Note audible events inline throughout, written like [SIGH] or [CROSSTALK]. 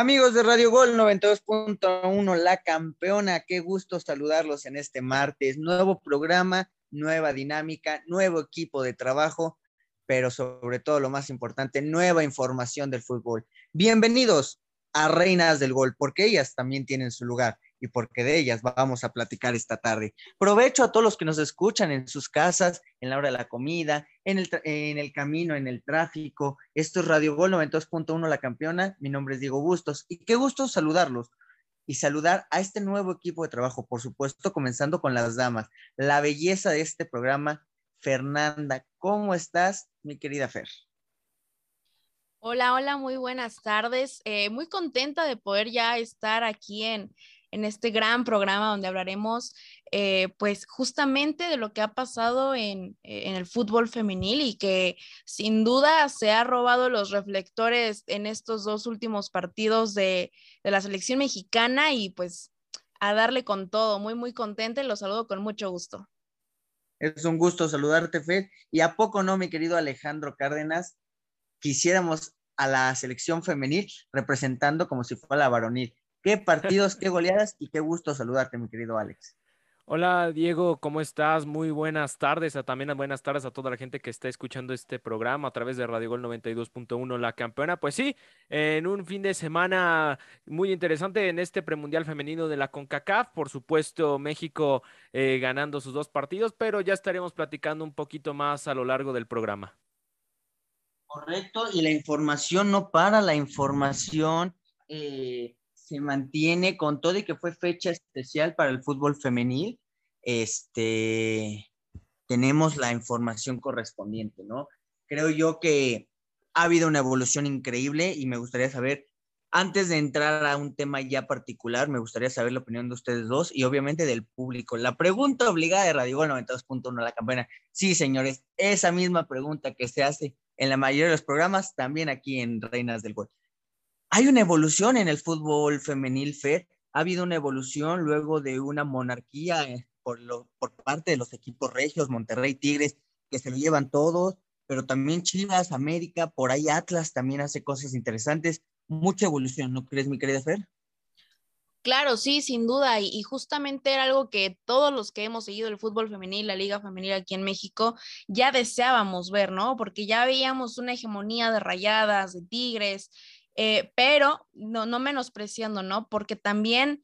Amigos de Radio Gol 92.1, la campeona, qué gusto saludarlos en este martes. Nuevo programa, nueva dinámica, nuevo equipo de trabajo, pero sobre todo lo más importante, nueva información del fútbol. Bienvenidos a Reinas del Gol, porque ellas también tienen su lugar y porque de ellas vamos a platicar esta tarde. Provecho a todos los que nos escuchan en sus casas, en la hora de la comida, en el, en el camino, en el tráfico. Esto es Radio Gol 92.1 La Campeona. Mi nombre es Diego Bustos y qué gusto saludarlos y saludar a este nuevo equipo de trabajo, por supuesto, comenzando con las damas. La belleza de este programa, Fernanda. ¿Cómo estás, mi querida Fer? Hola, hola, muy buenas tardes. Eh, muy contenta de poder ya estar aquí en, en este gran programa donde hablaremos eh, pues justamente de lo que ha pasado en, en, el fútbol femenil y que sin duda se ha robado los reflectores en estos dos últimos partidos de, de la selección mexicana y pues a darle con todo, muy muy contenta los saludo con mucho gusto. Es un gusto saludarte, Fed. Y a poco no, mi querido Alejandro Cárdenas, quisiéramos a la selección femenil representando como si fuera la varonil. Qué partidos, qué goleadas y qué gusto saludarte, mi querido Alex. Hola Diego, ¿cómo estás? Muy buenas tardes, a, también buenas tardes a toda la gente que está escuchando este programa a través de Radio Gol 92.1 La Campeona. Pues sí, en un fin de semana muy interesante en este premundial femenino de la CONCACAF, por supuesto México eh, ganando sus dos partidos, pero ya estaremos platicando un poquito más a lo largo del programa. Correcto, y la información no para, la información... Eh se mantiene con todo y que fue fecha especial para el fútbol femenil. Este, tenemos la información correspondiente, ¿no? Creo yo que ha habido una evolución increíble y me gustaría saber, antes de entrar a un tema ya particular, me gustaría saber la opinión de ustedes dos y obviamente del público. La pregunta obligada de Radio 92.1, la campana. Sí, señores, esa misma pregunta que se hace en la mayoría de los programas, también aquí en Reinas del Gol hay una evolución en el fútbol femenil, Fed. Ha habido una evolución luego de una monarquía eh, por parte de los equipos regios, Monterrey, Tigres, que se lo llevan todos, pero también Chivas, América, por ahí Atlas también hace cosas interesantes. Mucha evolución, ¿no crees, mi querida Fer? Claro, sí, sin duda. Y, justamente era algo que todos los que hemos seguido el fútbol femenil, la liga femenil aquí en México, ya deseábamos ver, ¿no? Porque ya veíamos una hegemonía de rayadas, de tigres, eh, pero no, no menospreciando, ¿no? Porque también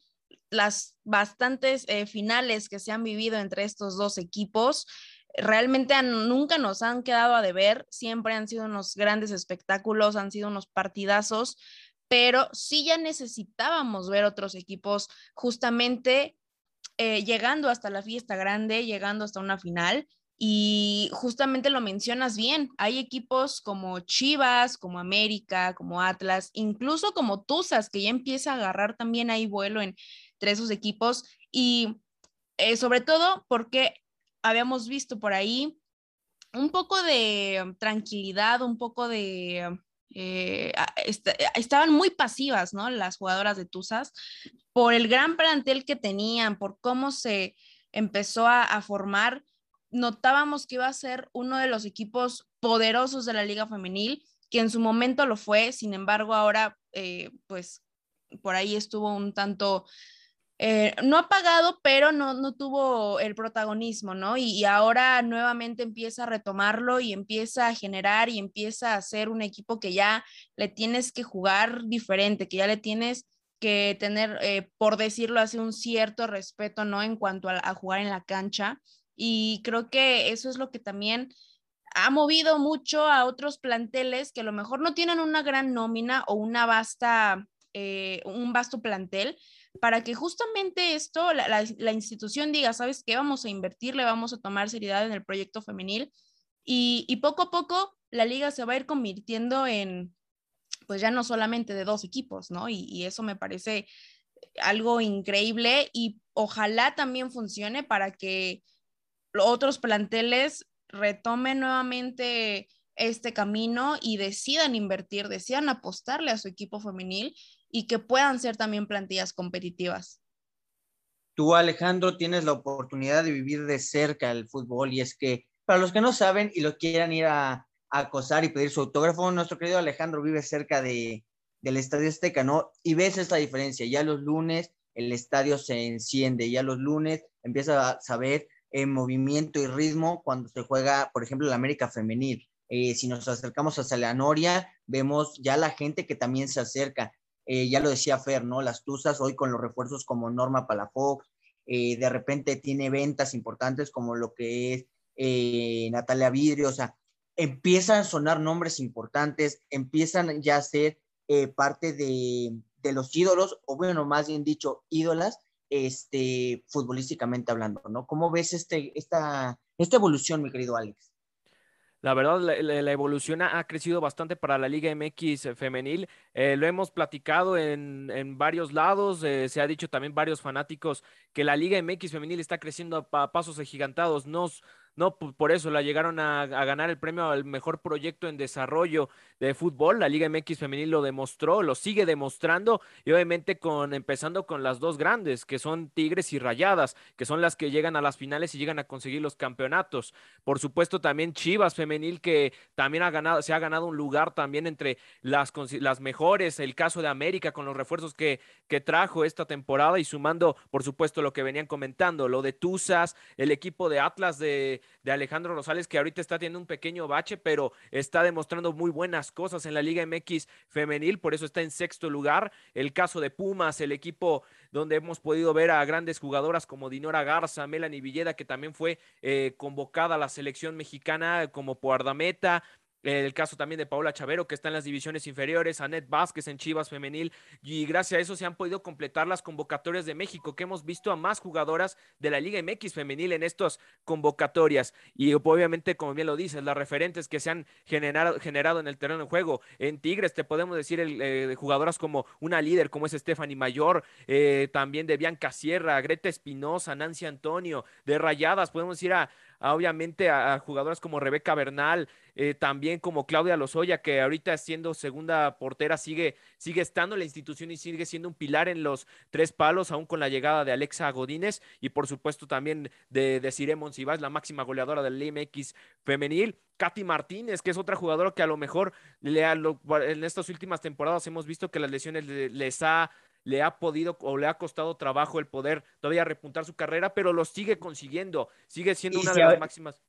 las bastantes eh, finales que se han vivido entre estos dos equipos realmente nunca nos han quedado a deber, siempre han sido unos grandes espectáculos, han sido unos partidazos, pero sí ya necesitábamos ver otros equipos justamente eh, llegando hasta la fiesta grande, llegando hasta una final y justamente lo mencionas bien, hay equipos como Chivas, como América, como Atlas, incluso como Tuzas, que ya empieza a agarrar también ahí vuelo entre esos equipos. Y eh, sobre todo porque habíamos visto por ahí un poco de tranquilidad, un poco de... Eh, estaban muy pasivas, ¿no? Las jugadoras de Tuzas, por el gran plantel que tenían, por cómo se empezó a formar notábamos que iba a ser uno de los equipos poderosos de la liga femenil, que en su momento lo fue, sin embargo ahora eh, pues por ahí estuvo un tanto, eh, no apagado, pero no, no tuvo el protagonismo, ¿no? Y, ahora nuevamente empieza a retomarlo y empieza a generar y empieza a ser un equipo que ya le tienes que jugar diferente, que ya le tienes que tener, eh, por decirlo así, un cierto respeto, ¿no? En cuanto a jugar en la cancha y creo que eso es lo que también ha movido mucho a otros planteles que a lo mejor no tienen una gran nómina o una vasta, eh, un vasto plantel, para que justamente esto, la, la, institución diga, ¿sabes qué? Vamos a invertirle, vamos a tomar seriedad en el proyecto femenil y, y poco a poco la liga se va a ir convirtiendo en, pues ya no solamente de dos equipos, ¿no? Y, y eso me parece algo increíble y ojalá también funcione para que otros planteles retomen nuevamente este camino y decidan invertir, decidan apostarle a su equipo femenil y que puedan ser también plantillas competitivas. Tú, Alejandro, tienes la oportunidad de vivir de cerca el fútbol y es que para los que no saben y lo quieran ir a, acosar y pedir su autógrafo, nuestro querido Alejandro vive cerca de, del Estadio Azteca, ¿no? Y ves esta diferencia, ya los lunes el estadio se enciende, ya los lunes empieza a saber el movimiento y ritmo cuando se juega, por ejemplo, la América Femenil. Eh, si nos acercamos a la Noria, vemos ya la gente que también se acerca. Eh, ya lo decía Fer, ¿no? Las Tuzas hoy con los refuerzos como Norma Palafox, eh, de repente tiene ventas importantes como lo que es Natalia Vidrio, o sea, empiezan a sonar nombres importantes, empiezan ya a ser parte de, de, los ídolos, o bueno, más bien dicho, ídolas, este, futbolísticamente hablando, ¿no? ¿Cómo ves este, esta, esta evolución, mi querido Alex? La verdad, la, evolución ha, crecido bastante para la Liga MX femenil. Eh, lo hemos platicado en, en varios lados. Eh, se ha dicho también varios fanáticos que la Liga MX femenil está creciendo a, pasos agigantados. Nos, no, por eso la llegaron a, ganar el premio al mejor proyecto en desarrollo de fútbol. La Liga MX femenil lo demostró, lo sigue demostrando y obviamente con empezando con las dos grandes, que son Tigres y Rayadas, que son las que llegan a las finales y llegan a conseguir los campeonatos. Por supuesto también Chivas femenil que también ha ganado, se ha ganado un lugar también entre las, las mejores, el caso de América con los refuerzos que, que trajo esta temporada y sumando, por supuesto, lo que venían comentando, lo de Tuzas, el equipo de Atlas de de Alejandro Rosales, que ahorita está teniendo un pequeño bache, pero está demostrando muy buenas cosas en la Liga MX femenil, por eso está en sexto lugar. El caso de Pumas, el equipo donde hemos podido ver a grandes jugadoras como Dinora Garza, Melanie Villeda, que también fue eh, convocada a la selección mexicana como guardameta, el caso también de Paula Chavero, que está en las divisiones inferiores, Anet Vázquez en Chivas Femenil, y gracias a eso se han podido completar las convocatorias de México, que hemos visto a más jugadoras de la Liga MX Femenil en estas convocatorias. Y obviamente, como bien lo dices, las referentes que se han generado, generado en el terreno de juego. En Tigres, te podemos decir el, eh, jugadoras como una líder, como es Stephanie Mayor, eh, también de Bianca Sierra, Greta Espinosa, Nancy Antonio, de Rayadas, podemos ir a, obviamente a, jugadoras como Rebeca Bernal, eh, también como Claudia Lozoya, que ahorita siendo segunda portera sigue, sigue estando en la institución y sigue siendo un pilar en los tres palos, aún con la llegada de Alexa Godínez y por supuesto también de, de Cire Monsiváis, la máxima goleadora del MX femenil. Katy Martínez, que es otra jugadora que a lo mejor le en estas últimas temporadas hemos visto que las lesiones les ha le ha podido o le ha costado trabajo el poder todavía repuntar su carrera, pero lo sigue consiguiendo, sigue siendo una de las máximas.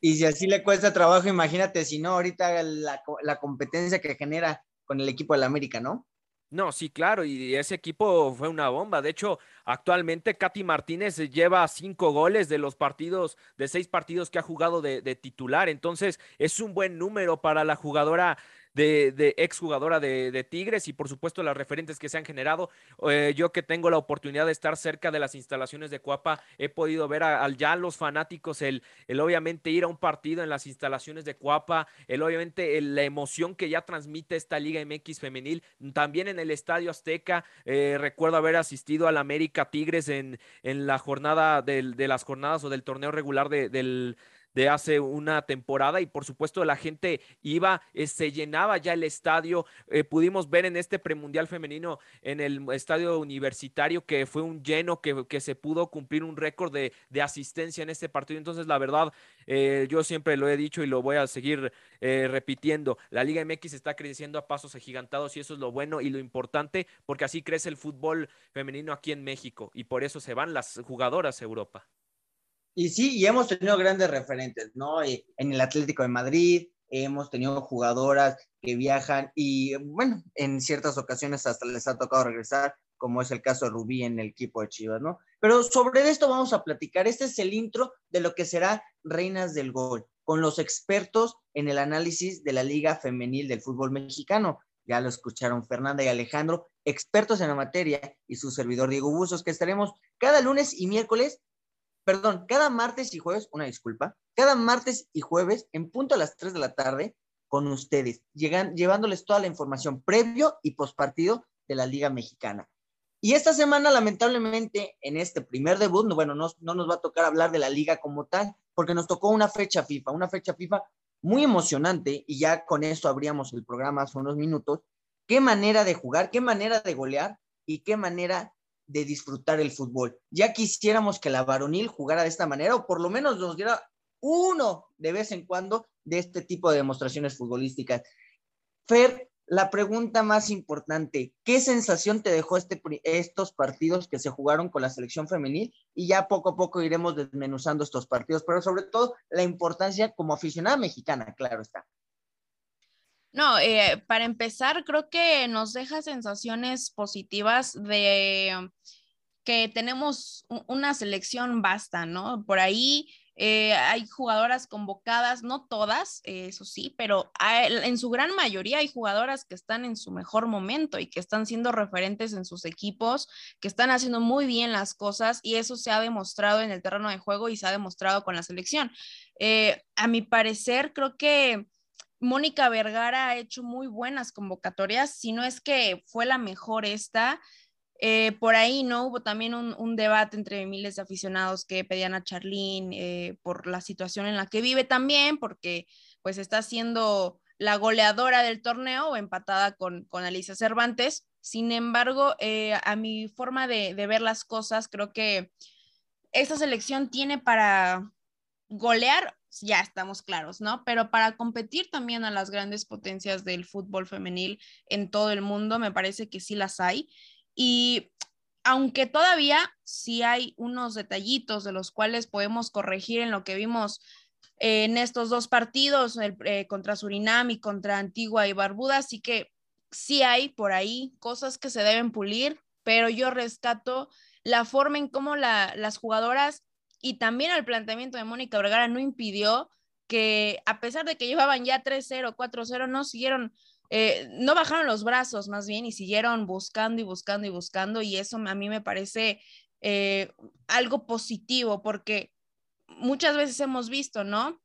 Y si así le cuesta trabajo, imagínate si no, ahorita la, la competencia que genera con el equipo de la América, ¿no? No, sí, claro, y ese equipo fue una bomba. De hecho, actualmente Katy Martínez lleva cinco goles de los partidos, de seis partidos que ha jugado de, de, titular. Entonces, es un buen número para la jugadora de, de exjugadora de, de, Tigres y por supuesto las referentes que se han generado. Eh, yo que tengo la oportunidad de estar cerca de las instalaciones de Cuapa, he podido ver a, ya los fanáticos, el, el, obviamente ir a un partido en las instalaciones de Cuapa, el obviamente la emoción que ya transmite esta Liga MX femenil, también en el Estadio Azteca, eh, recuerdo haber asistido al América Tigres en, en la jornada de las jornadas o del torneo regular del de hace una temporada y por supuesto la gente iba, eh, se llenaba ya el estadio. Eh, pudimos ver en este premundial femenino en el estadio universitario que fue un lleno, que, que se pudo cumplir un récord de, de, asistencia en este partido. Entonces, la verdad, eh, yo siempre lo he dicho y lo voy a seguir repitiendo. La Liga MX está creciendo a pasos agigantados y eso es lo bueno y lo importante porque así crece el fútbol femenino aquí en México y por eso se van las jugadoras a Europa. Y sí, y hemos tenido grandes referentes, ¿no? Eh, en el Atlético de Madrid, hemos tenido jugadoras que viajan y, bueno, en ciertas ocasiones hasta les ha tocado regresar, como es el caso de Rubí en el equipo de Chivas, ¿no? Pero sobre esto vamos a platicar. Este es el intro de lo que será Reinas del Gol, con los expertos en el análisis de la Liga Femenil del Fútbol Mexicano. Ya lo escucharon Fernanda y Alejandro, expertos en la materia, y su servidor Diego Buzos, que estaremos cada lunes y miércoles perdón, cada martes y jueves, una disculpa, cada martes y jueves en punto a las 3 de la tarde con ustedes, llegan, llevándoles toda la información previo y postpartido de la Liga Mexicana. Y esta semana, lamentablemente, en este primer debut, bueno, no, no nos va a tocar hablar de la liga como tal, porque nos tocó una fecha FIFA, una fecha FIFA muy emocionante, y ya con esto abríamos el programa hace unos minutos. Qué manera de jugar, qué manera de golear y qué manera de disfrutar el fútbol. Ya quisiéramos que la varonil jugara de esta manera o por lo menos nos diera uno de vez en cuando de este tipo de demostraciones futbolísticas. Fer, la pregunta más importante, ¿qué sensación te dejó este, estos partidos que se jugaron con la selección femenil? Y ya poco a poco iremos desmenuzando estos partidos, pero sobre todo la importancia como aficionada mexicana, claro está. No, eh, para empezar, creo que nos deja sensaciones positivas de que tenemos una selección basta, ¿no? Por ahí eh, hay jugadoras convocadas, no todas, eso sí, pero en su gran mayoría hay jugadoras que están en su mejor momento y que están siendo referentes en sus equipos, que están haciendo muy bien las cosas y eso se ha demostrado en el terreno de juego y se ha demostrado con la selección. Eh, a mi parecer, creo que Mónica Vergara ha hecho muy buenas convocatorias, si no es que fue la mejor esta. Eh, por ahí, ¿no? Hubo también un, debate entre miles de aficionados que pedían a Charlene eh, por la situación en la que vive también, porque pues está siendo la goleadora del torneo, empatada con, con Alicia Cervantes. Sin embargo, eh, a mi forma de, ver las cosas, creo que esta selección tiene para golear, ya estamos claros, ¿no? Pero para competir también a las grandes potencias del fútbol femenil en todo el mundo, me parece que sí las hay. Y aunque todavía sí hay unos detallitos de los cuales podemos corregir en lo que vimos en estos dos partidos, eh, contra Surinam y contra Antigua y Barbuda, así que sí hay por ahí cosas que se deben pulir, pero yo rescato la forma en cómo las jugadoras y también el planteamiento de Mónica Vergara no impidió que a pesar de que llevaban ya 3-0, 4-0, no siguieron eh, no bajaron los brazos más bien y siguieron buscando y buscando y buscando y eso a mí me parece eh, algo positivo porque muchas veces hemos visto, ¿no?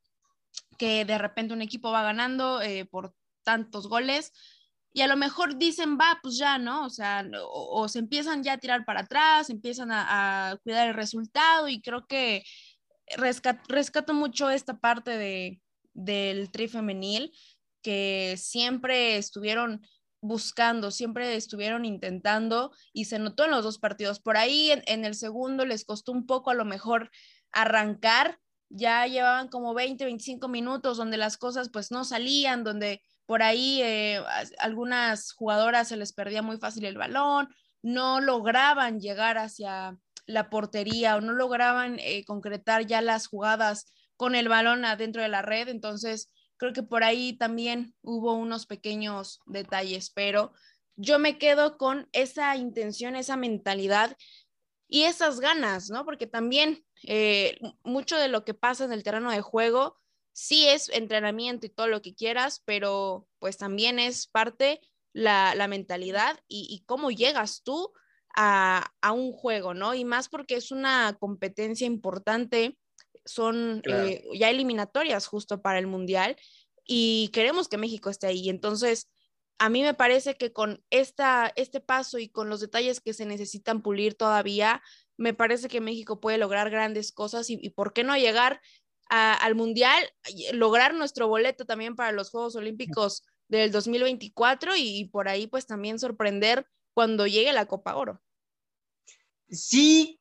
Que de repente un equipo va ganando eh, por tantos goles y a lo mejor dicen, va, pues ya, ¿no? O sea, o, se empiezan ya a tirar para atrás, empiezan a, cuidar el resultado y creo que rescato mucho esta parte de, del tri femenil que siempre estuvieron buscando, siempre estuvieron intentando y se notó en los dos partidos. Por ahí en, el segundo les costó un poco a lo mejor arrancar, ya llevaban como 20, 25 minutos donde las cosas pues no salían, donde por ahí eh, algunas jugadoras se les perdía muy fácil el balón, no lograban llegar hacia la portería o no lograban eh, concretar ya las jugadas con el balón adentro de la red, entonces Creo que por ahí también hubo unos pequeños detalles, pero yo me quedo con esa intención, esa mentalidad y esas ganas, ¿no? Porque también eh, mucho de lo que pasa en el terreno de juego sí es entrenamiento y todo lo que quieras, pero pues también es parte la, mentalidad y, cómo llegas tú a, a, un juego, ¿no? Y más porque es una competencia importante son eh, ya eliminatorias justo para el Mundial y queremos que México esté ahí. Entonces, a mí me parece que con esta, este paso y con los detalles que se necesitan pulir todavía, me parece que México puede lograr grandes cosas y, por qué no llegar al Mundial, lograr nuestro boleto también para los Juegos Olímpicos del 2024 y, y por ahí pues también sorprender cuando llegue la Copa Oro. Sí,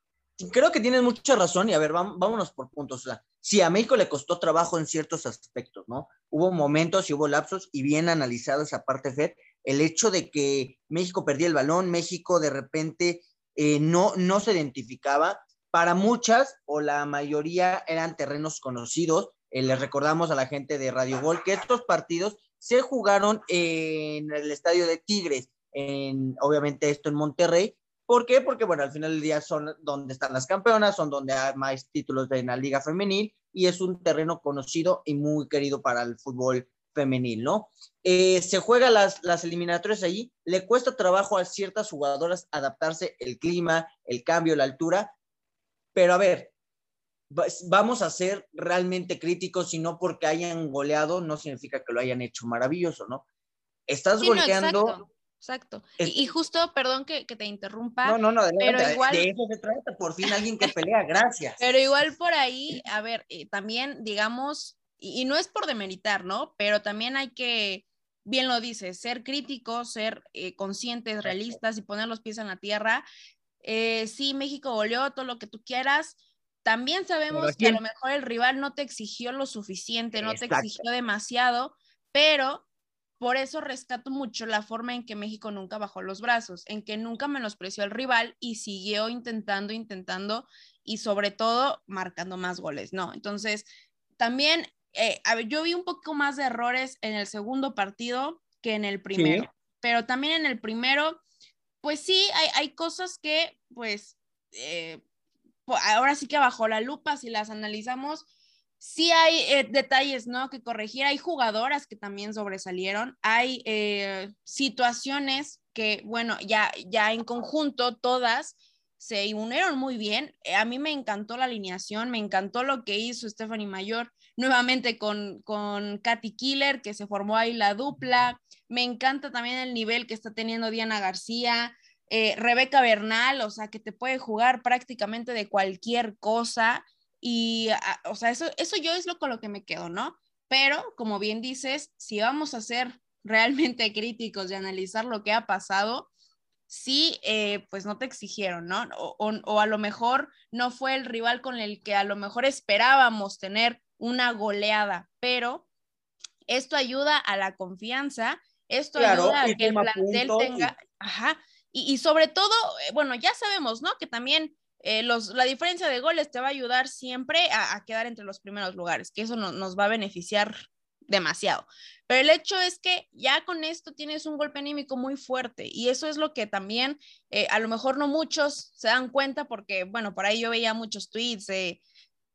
creo que tienes mucha razón y a ver, vámonos por puntos. Sí, a México le costó trabajo en ciertos aspectos, ¿no? Hubo momentos y hubo lapsos y bien analizado esa parte, Fed, el hecho de que México perdía el balón, México de repente eh, no, no se identificaba. Para muchas o la mayoría eran terrenos conocidos. Eh, les recordamos a la gente de Radio Gol que estos partidos se jugaron en el estadio de Tigres, en, obviamente esto en Monterrey, ¿Por qué? Porque, bueno, al final del día son donde están las campeonas, son donde hay más títulos de la liga femenil y es un terreno conocido y muy querido para el fútbol femenil, ¿no? Eh, se juega las, las eliminatorias allí, le cuesta trabajo a ciertas jugadoras adaptarse el clima, el cambio, la altura, pero a ver, vamos a ser realmente críticos y no porque hayan goleado no significa que lo hayan hecho maravilloso, ¿no? Estás goleando exacto. Y, justo, perdón que, te interrumpa. No, no, no, pero igual, de eso se trata, por fin alguien que pelea, gracias. Pero igual por ahí, a ver, eh, también, digamos, y, no es por demeritar, ¿no? Pero también hay que, bien lo dice, ser críticos, ser eh, conscientes, realistas y poner los pies en la tierra. Eh, sí, México goleó todo lo que tú quieras. También sabemos que a lo mejor el rival no te exigió lo suficiente, no te exigió demasiado, pero por eso rescato mucho la forma en que México nunca bajó los brazos, en que nunca menospreció al rival y siguió intentando, intentando y sobre todo marcando más goles, ¿no? Entonces, también, eh, a ver, yo vi un poco más de errores en el segundo partido que en el primero, pero también en el primero, pues sí, hay, hay cosas que, pues, eh, ahora sí que bajo la lupa, si las analizamos, sí hay eh, detalles, ¿no? Que corregir. Hay jugadoras que también sobresalieron. Hay eh, situaciones que, bueno, ya, ya en conjunto todas se unieron muy bien. A mí me encantó la alineación, me encantó lo que hizo Stephanie Mayor nuevamente con, con Katy Killer, que se formó ahí la dupla. Me encanta también el nivel que está teniendo Diana García. Rebeca Bernal, o sea, que te puede jugar prácticamente de cualquier cosa. Y, ah, o sea, eso, eso yo es lo con lo que me quedo, ¿no? Pero, como bien dices, si vamos a ser [LAUGHS] realmente críticos y analizar lo que ha pasado, sí, eh, pues no te exigieron, ¿no? O, o, a lo mejor no fue el rival con el que a lo mejor esperábamos tener una goleada, pero esto ayuda a la confianza, esto ayuda a que el plantel tenga, ajá, y, y, sobre todo, eh, bueno, ya sabemos, ¿no? Que también eh, la diferencia de goles te va a ayudar siempre a, quedar entre los primeros lugares, que eso nos va a beneficiar demasiado. Pero el hecho es que ya con esto tienes un golpe anímico muy fuerte y eso es lo que también eh, a lo mejor no muchos se dan cuenta porque, bueno, por ahí yo veía muchos tweets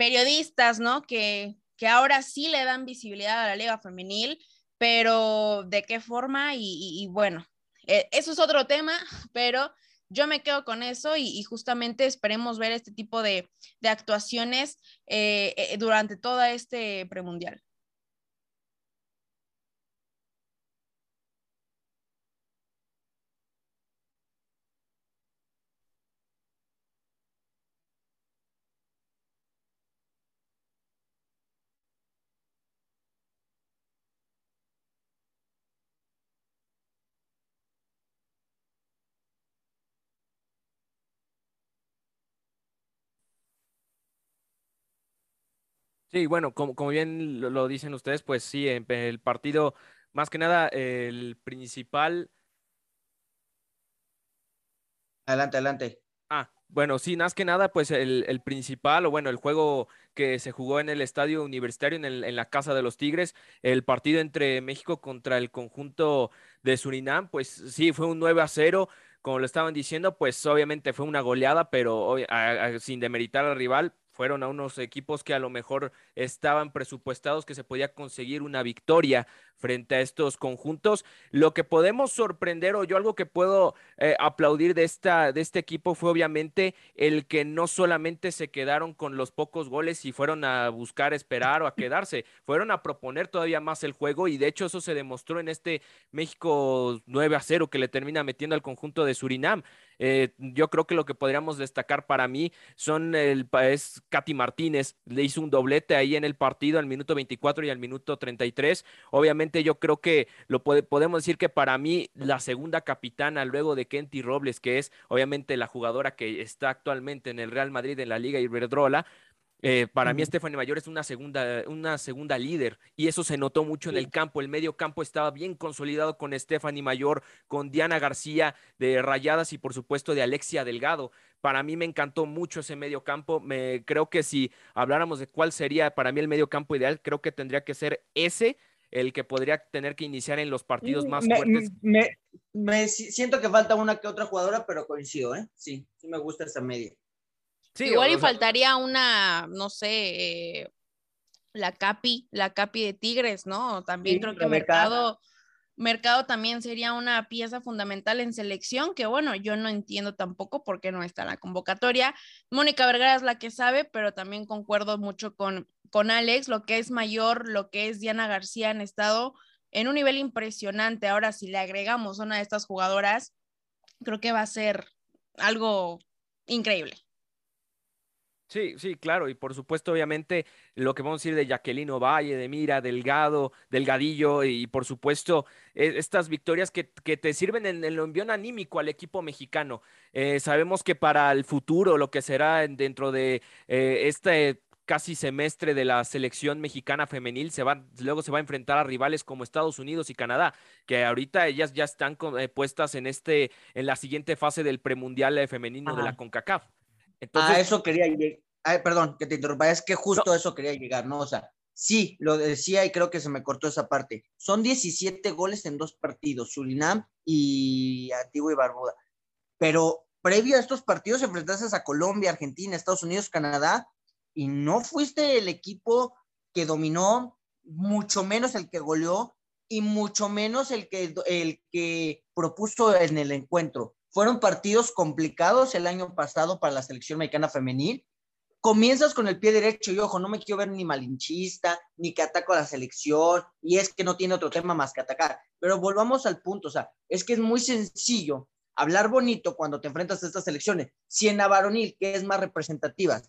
periodistas, ¿no? Que, que ahora sí le dan visibilidad a la liga femenil, pero de qué forma y, bueno, eh, eso es otro tema, [LAUGHS] pero yo me quedo con eso y, justamente esperemos ver este tipo de, actuaciones eh, eh, durante todo este premundial. Sí, bueno, como, como bien lo, dicen ustedes, pues sí, el partido, más que nada, el principal. Adelante, adelante. Ah, bueno, sí, más que nada, pues el, el, principal, o bueno, el juego que se jugó en el estadio universitario, en, el, en la Casa de los Tigres, el partido entre México contra el conjunto de Surinam, pues sí, fue un 9 a 0 como lo estaban diciendo, pues obviamente fue una goleada, pero sin demeritar al rival, fueron a unos equipos que a lo mejor estaban presupuestados que se podía conseguir una victoria frente a estos conjuntos. Lo que podemos sorprender o yo algo que puedo eh, aplaudir de, esta, de este equipo fue obviamente el que no solamente se quedaron con los pocos goles y fueron a buscar esperar o a quedarse, fueron a proponer todavía más el juego y de hecho eso se demostró en este México 9 a 0 que le termina metiendo al conjunto de Surinam. Eh, yo creo que lo que podríamos destacar para mí son el es Katy Martínez, le hizo un doblete ahí en el partido al minuto 24 y al minuto 33. Obviamente yo creo que lo podemos decir que para mí la segunda capitana luego de Kenty Robles, que es obviamente la jugadora que está actualmente en el Real Madrid en la Liga Iberdrola, eh, para mí, Stephanie Mayor es una segunda, una segunda líder y eso se notó mucho en el campo. El medio campo estaba bien consolidado con Stephanie Mayor, con Diana García de Rayadas y por supuesto de Alexia Delgado. Para mí me encantó mucho ese medio campo. Me, creo que si habláramos de cuál sería para mí el medio campo ideal, creo que tendría que ser ese el que podría tener que iniciar en los partidos más fuertes. Me, siento que falta una que otra jugadora, pero coincido, ¿eh? Sí, sí me gusta esa media. Igual y faltaría una, no sé, eh, la Capi, la Capi de Tigres, ¿no? También creo que Mercado, Mercado también sería una pieza fundamental en selección, que bueno, yo no entiendo tampoco por qué no está en la convocatoria. Mónica Vergara es la que sabe, pero también concuerdo mucho con, con Alex, lo que es mayor, lo que es Diana García han estado en un nivel impresionante. Ahora, si le agregamos una de estas jugadoras, creo que va a ser algo increíble. Sí, sí, claro, y por supuesto, obviamente, lo que vamos a decir de Jacqueline Valle, de Mira, Delgado, Delgadillo, y por supuesto, e, estas victorias que, te sirven en el envión anímico al equipo mexicano. Eh, sabemos que para el futuro, lo que será dentro de eh, este casi semestre de la selección mexicana femenil, se va, luego se va a enfrentar a rivales como Estados Unidos y Canadá, que ahorita ellas ya están eh, puestas en este, en la siguiente fase del premundial eh, femenino de la CONCACAF. Entonces, a eso quería llegar. perdón, que te interrumpa, es que justo eso quería llegar, ¿no? O sea, sí, lo decía y creo que se me cortó esa parte. Son 17 goles en dos partidos, Surinam y Antigua y Barbuda. Pero previo a estos partidos enfrentaste a Colombia, Argentina, Estados Unidos, Canadá, y no fuiste el equipo que dominó, mucho menos el que goleó y mucho menos el que, el que propuso en el encuentro. Fueron partidos complicados el año pasado para la selección mexicana femenil. Comienzas con el pie derecho y ojo, no me quiero ver ni malinchista, ni que ataco a la selección, y es que no tiene otro tema más que atacar. Pero volvamos al punto, o sea, es que es muy sencillo hablar bonito cuando te enfrentas a estas selecciones. Si en la varonil, que es más representativa,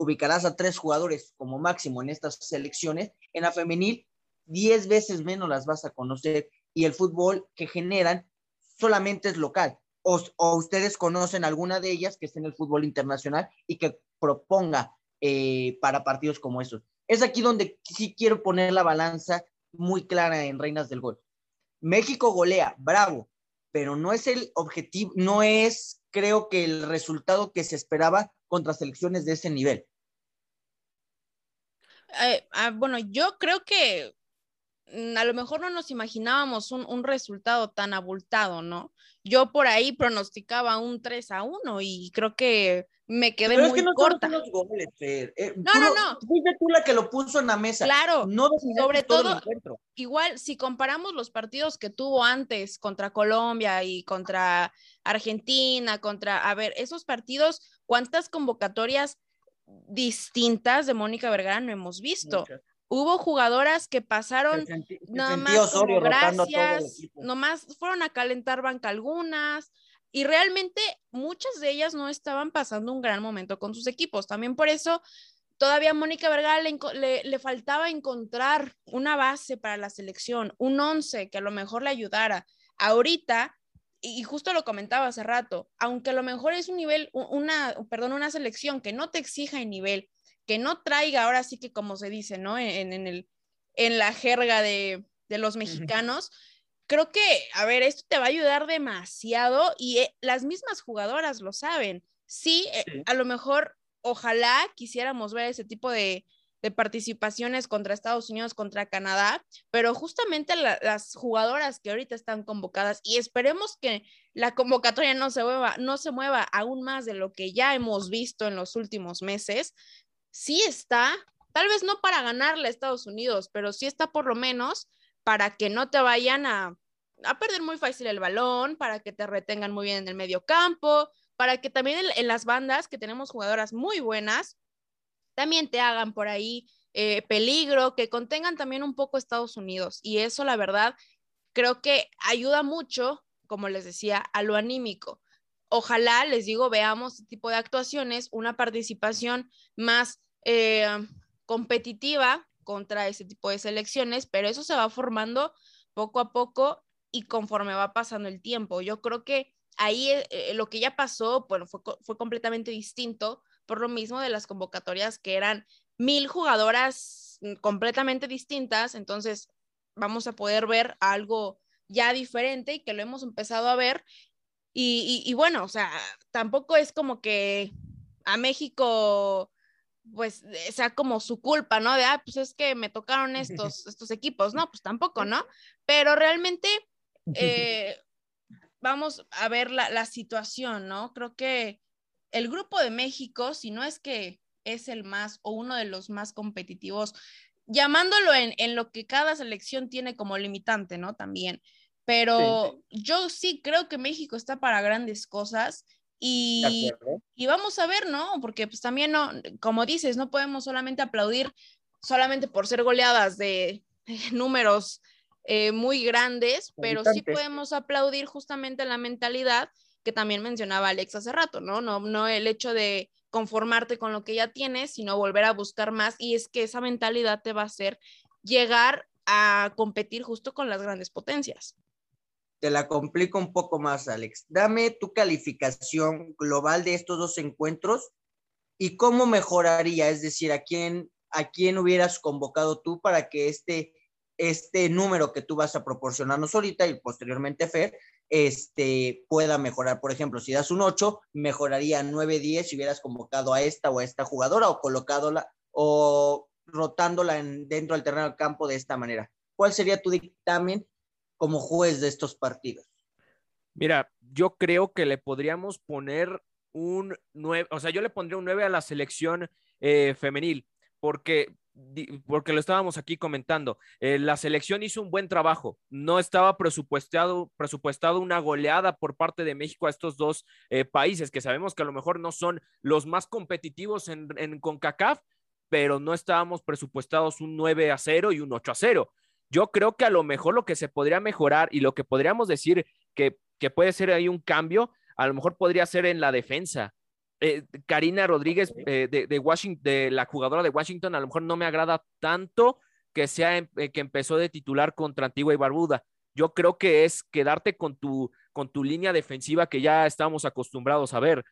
ubicarás a tres jugadores como máximo en estas selecciones, en la femenil diez veces menos las vas a conocer y el fútbol que generan solamente es local. O, ustedes conocen alguna de ellas que esté en el fútbol internacional y que proponga eh, para partidos como esos. Es aquí donde sí quiero poner la balanza muy clara en Reinas del Gol. México golea, bravo, pero no es el objetivo, no es, creo que el resultado que se esperaba contra selecciones de ese nivel. Eh, ah, bueno, yo creo que a lo mejor no nos imaginábamos un, resultado tan abultado, ¿no? Yo por ahí pronosticaba un 3 a 1 y creo que me quedé muy es que corta. Eh, no, no, no. Fuiste tú la que lo puso en la mesa. Claro, no sobre todo, igual si comparamos los partidos que tuvo antes contra Colombia y contra Argentina, contra, a ver, esos partidos, ¿cuántas convocatorias distintas de Mónica Vergara no hemos visto. Hubo jugadoras que pasaron nada más como gracias, nomás fueron a calentar banca algunas y realmente muchas de ellas no estaban pasando un gran momento con sus equipos. También por eso todavía a Mónica Vergara le, le, faltaba encontrar una base para la selección, un once que a lo mejor le ayudara. Ahorita y justo lo comentaba hace rato, aunque a lo mejor es un nivel, una, perdón, una selección que no te exija el nivel, que no traiga ahora sí que como se dice, ¿no? En, en el, en la jerga de, de los mexicanos, creo que, a ver, esto te va a ayudar demasiado y eh, las mismas jugadoras lo saben. Sí, eh, a lo mejor, ojalá quisiéramos ver ese tipo de, de participaciones contra Estados Unidos, contra Canadá, pero justamente las jugadoras que ahorita están convocadas y esperemos que la convocatoria no se mueva, no se mueva aún más de lo que ya hemos visto en los últimos meses, sí está, tal vez no para ganarle a Estados Unidos, pero sí está por lo menos para que no te vayan a, a perder muy fácil el balón, para que te retengan muy bien en el medio campo, para que también en las bandas, que tenemos jugadoras muy buenas, también te hagan por ahí eh, peligro, que contengan también un poco Estados Unidos. Y eso, la verdad, creo que ayuda mucho, como les decía, a lo anímico. Ojalá, les digo, veamos este tipo de actuaciones, una participación más eh, competitiva contra ese tipo de selecciones, pero eso se va formando poco a poco y conforme va pasando el tiempo. Yo creo que ahí eh, lo que ya pasó, bueno, fue, fue completamente distinto por lo mismo de las convocatorias que eran mil jugadoras mm, completamente distintas, entonces vamos a poder ver algo ya diferente y que lo hemos empezado a ver. Y, bueno, o sea, tampoco es como que a México pues eh, sea como su culpa, ¿no? De, ah, pues es que me tocaron estos, [LAUGHS] estos equipos, ¿no? Pues tampoco, ¿no? Pero realmente [LAUGHS] eh, vamos a ver la, la, situación, ¿no? Creo que el grupo de México, si no es que es el más o uno de los más competitivos, llamándolo en, lo que cada selección tiene como limitante, ¿no? También. Pero yo sí creo que México está para grandes cosas y, y, vamos a ver, ¿no? Porque pues también, no, como dices, no podemos solamente aplaudir solamente por ser goleadas de, [LAUGHS] números eh, muy grandes, pero sí podemos aplaudir justamente la mentalidad que también mencionaba Alex hace rato, ¿no? No, no el hecho de conformarte con lo que ya tienes, sino volver a buscar más y es que esa mentalidad te va a hacer llegar a competir justo con las grandes potencias. Te la complico un poco más, Alex. Dame tu calificación global de estos dos encuentros ¿Y cómo mejoraría? Es decir, ¿a quién, a quién hubieras convocado tú para que este, este número que tú vas a proporcionarnos ahorita y posteriormente Fer, este, pueda mejorar. Por ejemplo, si das un 8, mejoraría 9-10 si hubieras convocado a esta o a esta jugadora o colocándola o rotándola en, dentro del terreno del campo de esta manera. ¿Cuál sería tu dictamen como juez de estos partidos? Mira, yo creo que le podríamos poner un 9, o sea, yo le pondría un 9 a la selección eh, femenil, porque, porque lo estábamos aquí comentando. Eh, la selección hizo un buen trabajo, no estaba presupuestado, presupuestado una goleada por parte de México a estos dos eh, países, que sabemos que a lo mejor no son los más competitivos en, en CONCACAF, pero no estábamos presupuestados un 9 a 0 y un 8 a 0. Yo creo que a lo mejor lo que se podría mejorar y lo que podríamos decir que, que puede ser ahí un cambio a lo mejor podría ser en la defensa. Eh, Karina Rodríguez eh, de, Washington, de la jugadora de Washington, a lo mejor no me agrada tanto que sea em, eh, que empezó de titular contra Antigua y Barbuda. Yo creo que es quedarte con tu, con tu línea defensiva que ya estamos acostumbrados a ver,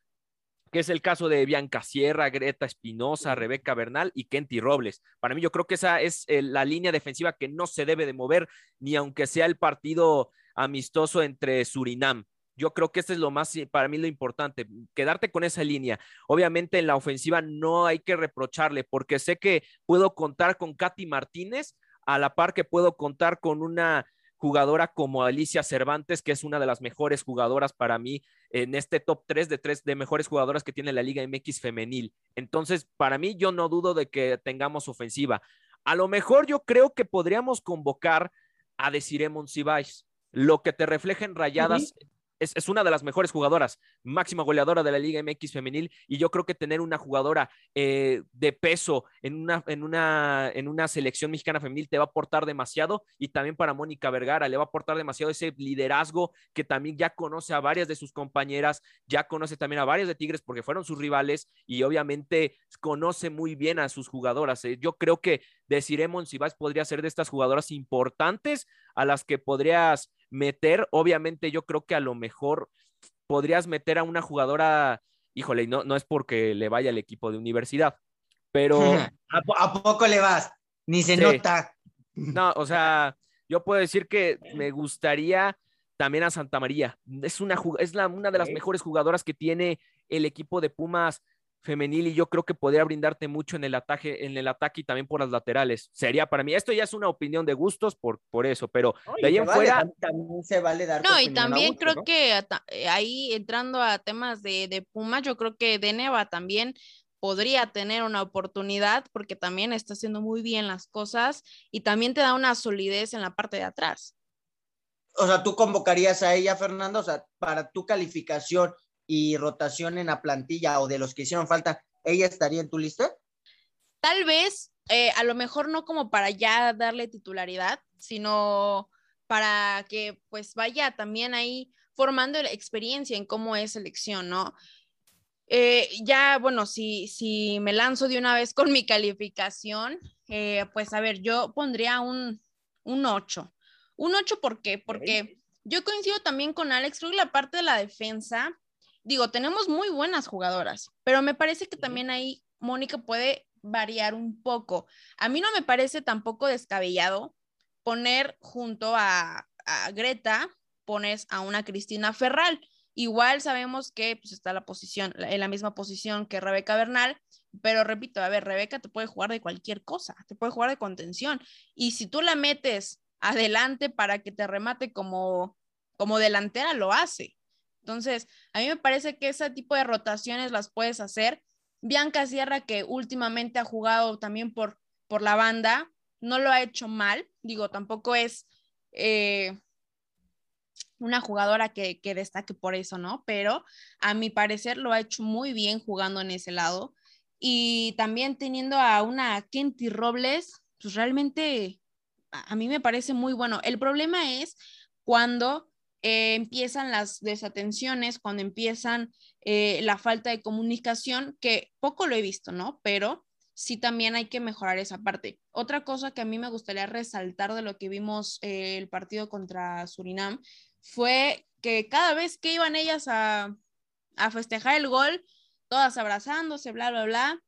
que es el caso de Bianca Sierra, Greta Espinosa, Rebeca Bernal y Kenty Robles. Para mí yo creo que esa es la línea defensiva que no se debe de mover, ni aunque sea el partido amistoso entre Surinam. Yo creo que este es lo más, para mí, lo importante, quedarte con esa línea. Obviamente en la ofensiva no hay que reprocharle, porque sé que puedo contar con Katy Martínez, a la par que puedo contar con una jugadora como Alicia Cervantes, que es una de las mejores jugadoras para mí en este top 3 de tres de mejores jugadoras que tiene la Liga MX femenil. Entonces, para mí, yo no dudo de que tengamos ofensiva. A lo mejor yo creo que podríamos convocar a Desiree Monsiváis, lo que te refleja en rayadas es, una de las mejores jugadoras, máxima goleadora de la Liga MX femenil, y yo creo que tener una jugadora eh, de peso en una, en, una, en una selección mexicana femenil te va a aportar demasiado, y también para Mónica Vergara le va a aportar demasiado ese liderazgo que también ya conoce a varias de sus compañeras, ya conoce también a varias de Tigres porque fueron sus rivales, y obviamente conoce muy bien a sus jugadoras. Eh. Yo creo que Desiree Monsiváis podría ser de estas jugadoras importantes a las que podrías meter. Obviamente yo creo que a lo mejor podrías meter a una jugadora, híjole, no, no es porque le vaya al equipo de universidad, pero... [LAUGHS] ¿A, poco le vas? Ni se nota. No, o sea, yo puedo decir que me gustaría también a Santa María. Es una, es la, una de las mejores jugadoras que tiene el equipo de Pumas femenil y yo creo que podría brindarte mucho en el ataque, en el ataque y también por las laterales. Sería para mí, esto ya es una opinión de gustos por, por eso, pero de ahí en fuera. También se vale dar. No, y también creo que eh, ahí entrando a temas de, de Pumas, yo creo que Deneva también podría tener una oportunidad porque también está haciendo muy bien las cosas y también te da una solidez en la parte de atrás. O sea, tú convocarías a ella, Fernando, o sea, para tu calificación y rotación en la plantilla o de los que hicieron falta, ¿ella estaría en tu lista? Tal vez, eh, a lo mejor no como para ya darle titularidad, sino para que pues vaya también ahí formando la experiencia en cómo es selección, ¿no? Eh, ya, bueno, si, si me lanzo de una vez con mi calificación, eh, pues a ver, yo pondría un, un 8. Un 8, ¿por qué? Porque yo coincido también con Alex, creo que la parte de la defensa, digo, tenemos muy buenas jugadoras, pero me parece que también ahí Mónica puede variar un poco. A mí no me parece tampoco descabellado poner junto a, Greta, pones a una Cristina Ferral. Igual sabemos que pues, está la posición, en la misma posición que Rebeca Bernal, pero repito, a ver, Rebeca te puede jugar de cualquier cosa, te puede jugar de contención. Y si tú la metes adelante para que te remate como, como delantera, lo hace. Entonces, a mí me parece que ese tipo de rotaciones las puedes hacer. Bianca Sierra, que últimamente ha jugado también por, por la banda, no lo ha hecho mal. Digo, tampoco es eh, una jugadora que, que destaque por eso, ¿no? Pero a mi parecer lo ha hecho muy bien jugando en ese lado. Y también teniendo a una Kenty Robles, pues realmente a, a mí me parece muy bueno. El problema es cuando eh, empiezan las desatenciones, cuando empiezan eh, la falta de comunicación, que poco lo he visto, ¿no? Pero sí también hay que mejorar esa parte. Otra cosa que a mí me gustaría resaltar de lo que vimos eh, el partido contra Surinam fue que cada vez que iban ellas a, a festejar el gol, todas abrazándose, bla, bla, bla.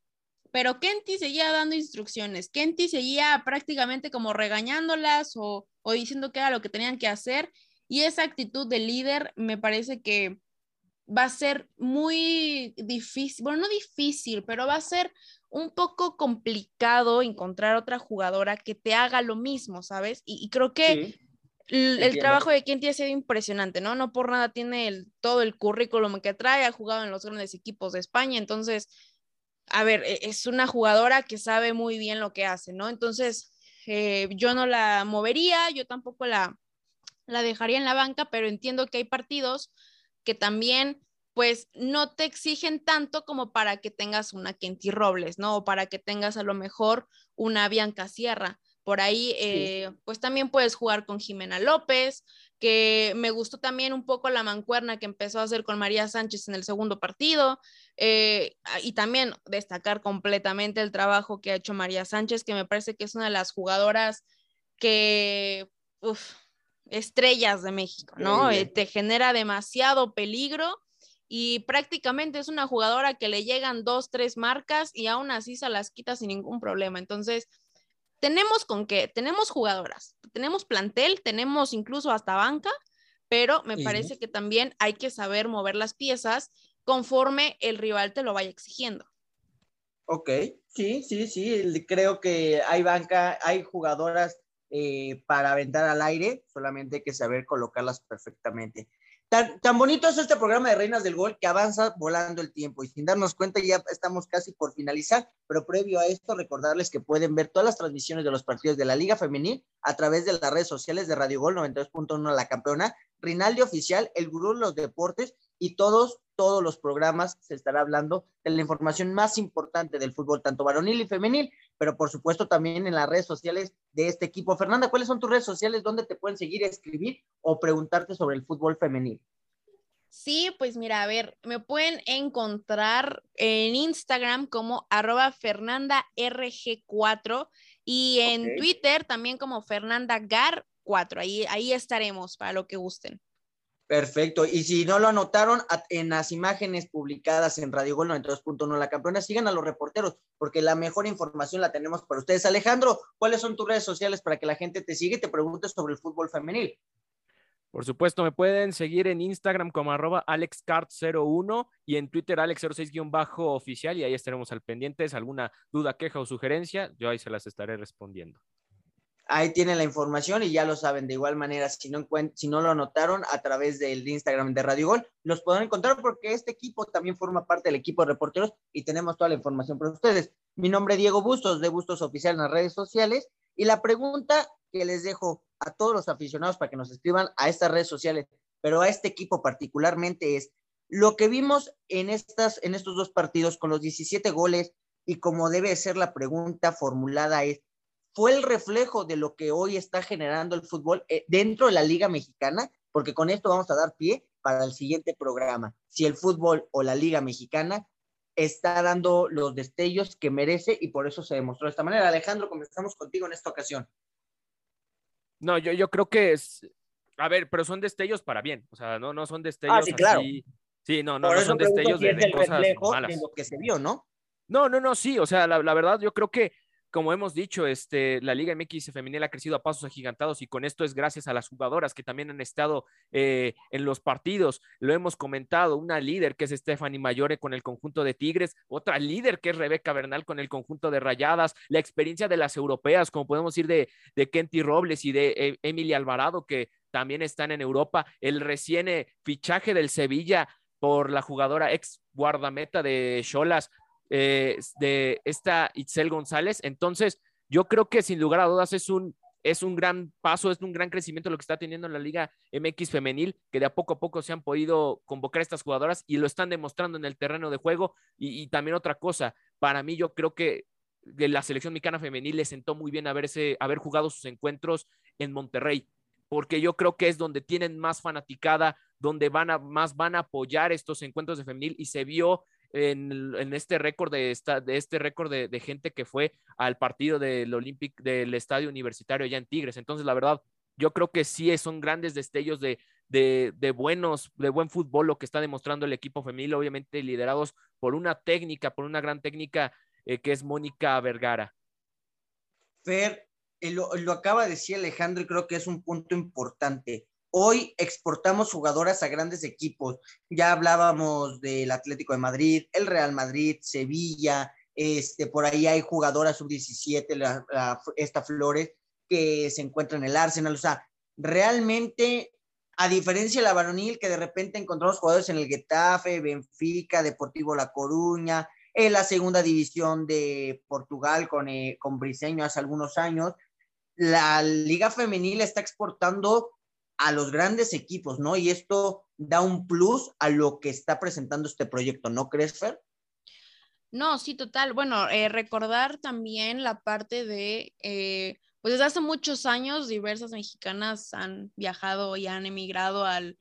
Pero Kenty seguía dando instrucciones, Kenty seguía prácticamente como regañándolas o, o diciendo que era lo que tenían que hacer. Y esa actitud de líder me parece que va a ser muy difícil, bueno, no difícil, pero va a ser un poco complicado encontrar otra jugadora que te haga lo mismo, ¿sabes? Y, creo que el, trabajo de Kenty ha sido impresionante, ¿no? No por nada tiene el, todo el currículum que trae, ha jugado en los grandes equipos de España, entonces, a ver, e, es una jugadora que sabe muy bien lo que hace, ¿no? Entonces, eh, yo no la movería, yo tampoco la, la dejaría en la banca, pero entiendo que hay partidos que también pues no te exigen tanto como para que tengas una Kenty Robles, ¿no? O para que tengas a lo mejor una Bianca Sierra. Por ahí, eh, pues también puedes jugar con Jimena López, que me gustó también un poco la mancuerna que empezó a hacer con María Sánchez en el segundo partido. Eh, y también destacar completamente el trabajo que ha hecho María Sánchez, que me parece que es una de las jugadoras que, uff, estrellas de México, ¿no? Eh, te genera demasiado peligro y prácticamente es una jugadora que le llegan dos, tres marcas y aún así se las quita sin ningún problema. Entonces, tenemos con qué, tenemos jugadoras, tenemos plantel, tenemos incluso hasta banca, pero me parece que también hay que saber mover las piezas conforme el rival te lo vaya exigiendo. Ok, sí, sí, sí, creo que hay banca, hay jugadoras eh, para aventar al aire, solamente hay que saber colocarlas perfectamente. Tan, bonito es este programa de Reinas del Gol que avanza volando el tiempo y sin darnos cuenta ya estamos casi por finalizar, pero previo a esto recordarles que pueden ver todas las transmisiones de los partidos de la Liga Femenil a través de las redes sociales de Radio Gol 92.1 La Campeona, Rinaldi Oficial, El Gurú de los Deportes y todos, todos los programas se estará hablando de la información más importante del fútbol, tanto varonil y femenil, pero por supuesto también en las redes sociales de este equipo. Fernanda, ¿cuáles son tus redes sociales donde te pueden seguir, escribir o preguntarte sobre el fútbol femenil? Sí, pues mira, a ver, me pueden encontrar en Instagram como arroba fernandarg4 y en Twitter también como fernandagar4. Ahí, ahí estaremos para lo que gusten. Perfecto. Y si no lo anotaron, en las imágenes publicadas en Radio Gol 92.1 La Campeona, sigan a los reporteros, porque la mejor información la tenemos para ustedes. Alejandro, ¿cuáles son tus redes sociales para que la gente te siga y te pregunte sobre el fútbol femenil? Por supuesto, me pueden seguir en Instagram como arroba alexcart01 y en Twitter alex06-oficial y ahí estaremos al pendientes. Alguna duda, queja o sugerencia, yo ahí se las estaré respondiendo. Ahí tienen la información y ya lo saben. De igual manera, si no, si no lo anotaron a través del Instagram de Radio Gol, los podrán encontrar porque este equipo también forma parte del equipo de reporteros y tenemos toda la información para ustedes. Mi nombre es Diego Bustos, de Bustos Oficial en las redes sociales. Y la pregunta que les dejo a todos los aficionados para que nos escriban a estas redes sociales, pero a este equipo particularmente es lo que vimos en, estas, en estos dos partidos con los 17 goles y como debe ser la pregunta formulada es, fue el reflejo de lo que hoy está generando el fútbol eh, dentro de la Liga Mexicana, porque con esto vamos a dar pie para el siguiente programa. Si el fútbol o la Liga Mexicana está dando los destellos que merece y por eso se demostró de esta manera. Alejandro, comenzamos contigo en esta ocasión. No, yo, yo creo que es, a ver, pero son destellos para bien, o sea, no, no son destellos ah, sí, claro. Sí, no, no, no son destellos de, de cosas malas. De lo que se vio, ¿no? No, no, no, sí, o sea, la, la verdad, yo creo que como hemos dicho, este, la Liga MX femenil ha crecido a pasos agigantados y con esto es gracias a las jugadoras que también han estado eh, en los partidos. Lo hemos comentado, una líder que es Stephanie Mayore con el conjunto de Tigres, otra líder que es Rebeca Bernal con el conjunto de Rayadas, la experiencia de las europeas, como podemos decir de, Kenty Robles y de eh, Emily Alvarado, que también están en Europa, el recién eh, fichaje del Sevilla por la jugadora ex guardameta de Cholas, eh, de esta Itzel González. Entonces, yo creo que sin lugar a dudas es un, es un gran paso, es un gran crecimiento lo que está teniendo en la Liga MX femenil, que de a poco a poco se han podido convocar a estas jugadoras y lo están demostrando en el terreno de juego. Y, también otra cosa, para mí yo creo que de la selección mexicana femenil le sentó muy bien haberse, haber jugado sus encuentros en Monterrey, porque yo creo que es donde tienen más fanaticada, donde van a, más van a apoyar estos encuentros de femenil y se vio en, este récord de, esta, de este récord de, gente que fue al partido del Olympic del Estadio Universitario allá en Tigres. Entonces, la verdad, yo creo que sí son grandes destellos de, de, buenos, de buen fútbol lo que está demostrando el equipo femenil, obviamente liderados por una técnica, por una gran técnica eh, que es Mónica Vergara. Fer, eh, lo, lo, acaba de decir Alejandro y creo que es un punto importante. Hoy exportamos jugadoras a grandes equipos. Ya hablábamos del Atlético de Madrid, el Real Madrid, Sevilla, este, por ahí hay jugadoras sub-17, esta Flores, que se encuentra en el Arsenal. O sea, realmente, a diferencia de la varonil, que de repente encontramos jugadores en el Getafe, Benfica, Deportivo La Coruña, en la segunda división de Portugal con, eh, con Briseño hace algunos años, la liga femenil está exportando a los grandes equipos, ¿no? Y esto da un plus a lo que está presentando este proyecto, ¿no crees, Fer? No, sí, total. Bueno, eh, recordar también la parte de, eh, pues desde hace muchos años diversas mexicanas han viajado y han emigrado al,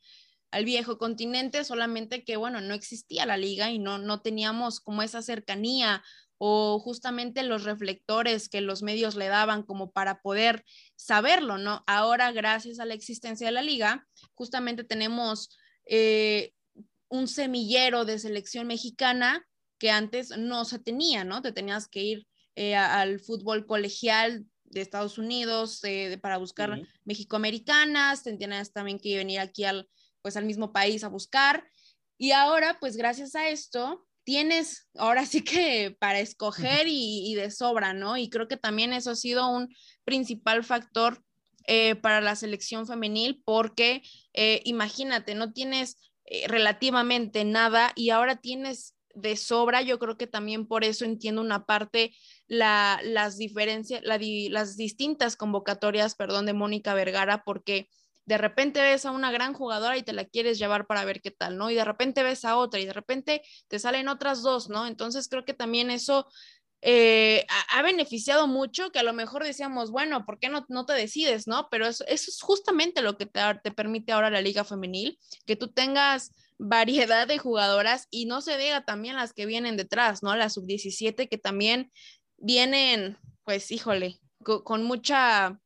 al viejo continente, solamente que, bueno, no existía la liga y no, no teníamos como esa cercanía o justamente los reflectores que los medios le daban como para poder saberlo, ¿no? Ahora, gracias a la existencia de la liga, justamente tenemos eh, un semillero de selección mexicana que antes no se tenía, ¿no? Te tenías que ir eh, al fútbol colegial de Estados Unidos eh, para buscar mexicoamericanas, tenías también que venir aquí al, pues, al mismo país a buscar. Y ahora, pues gracias a esto, tienes ahora sí que para escoger y, de sobra, ¿no? Y creo que también eso ha sido un principal factor eh, para la selección femenil porque eh, imagínate, no tienes eh, relativamente nada y ahora tienes de sobra, yo creo que también por eso entiendo una parte la, las diferencias, las distintas convocatorias, perdón, de Mónica Vergara, porque de repente ves a una gran jugadora y te la quieres llevar para ver qué tal, ¿no? Y de repente ves a otra y de repente te salen otras dos, ¿no? Entonces creo que también eso eh, ha, beneficiado mucho, que a lo mejor decíamos, bueno, ¿por qué no, no te decides, no? Pero eso, es justamente lo que te, te, permite ahora la liga femenil, que tú tengas variedad de jugadoras y no se diga también las que vienen detrás, ¿no? La sub-17 que también vienen, pues, híjole, con mucha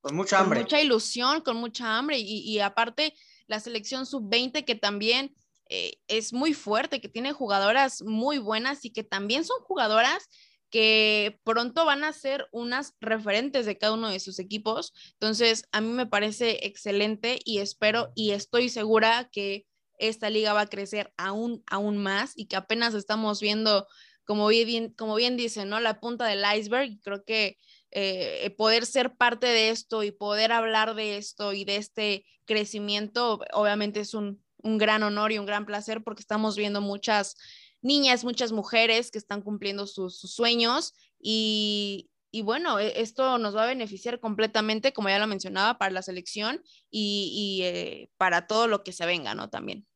con mucha hambre. Con mucha ilusión, con mucha hambre y, aparte la selección sub-20 que también eh, es muy fuerte, que tiene jugadoras muy buenas y que también son jugadoras que pronto van a ser unas referentes de cada uno de sus equipos. Entonces, a mí me parece excelente y espero y estoy segura que esta liga va a crecer aún, aún más y que apenas estamos viendo, como bien, como bien dice, ¿no? La punta del iceberg. Creo que eh, poder ser parte de esto y poder hablar de esto y de este crecimiento, obviamente es un, gran honor y un gran placer porque estamos viendo muchas niñas, muchas mujeres que están cumpliendo sus, sueños y, bueno, e, esto nos va a beneficiar completamente, como ya lo mencionaba, para la selección y, eh, para todo lo que se venga, ¿no? También.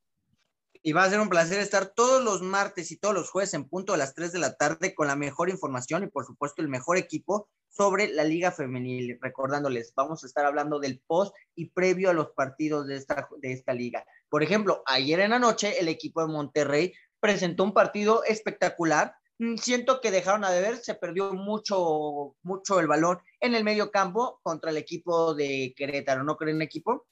Y va a ser un placer estar todos los martes y todos los jueves en punto a las 3 de la tarde con la mejor información y por supuesto el mejor equipo sobre la Liga Femenil. Recordándoles, vamos a estar hablando del post y previo a los partidos de esta, de esta liga. Por ejemplo, ayer en la noche el equipo de Monterrey presentó un partido espectacular. Mm, siento que dejaron a deber, se perdió mucho, mucho el balón en el medio campo contra el equipo de Querétaro. ¿No creen equipo?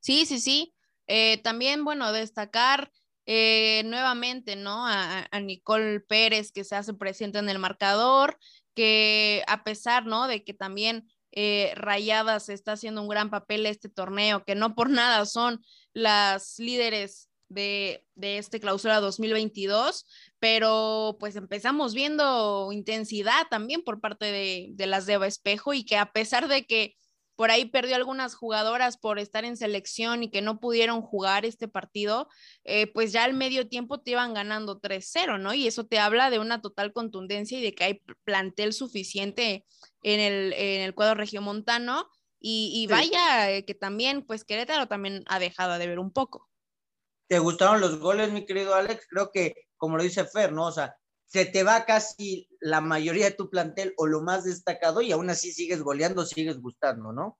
Sí, sí, sí. Eh, también, bueno, destacar eh, nuevamente, ¿no? A, Nicole Pérez que se hace presente en el marcador, que a pesar, ¿no? De que también eh, Rayadas está haciendo un gran papel este torneo, que no por [LAUGHS] nada son las líderes de, de este clausura 2022, pero pues empezamos viendo intensidad también por parte de, de las de Espejo y que a pesar de que por ahí perdió algunas jugadoras por estar en selección y que no pudieron jugar este partido, eh, pues ya al medio tiempo te iban ganando 3-0, ¿no? Y eso te habla de una total contundencia y de que hay plantel suficiente en el, en el cuadro regiomontano. Y, y vaya, eh, que también, pues Querétaro también ha dejado de ver un poco. ¿Te gustaron los goles, mi querido Alex? Creo que, como lo dice Fer, ¿no? O sea, se te va casi la mayoría de tu plantel o lo más destacado y aún así sigues goleando, sigues gustando, ¿no?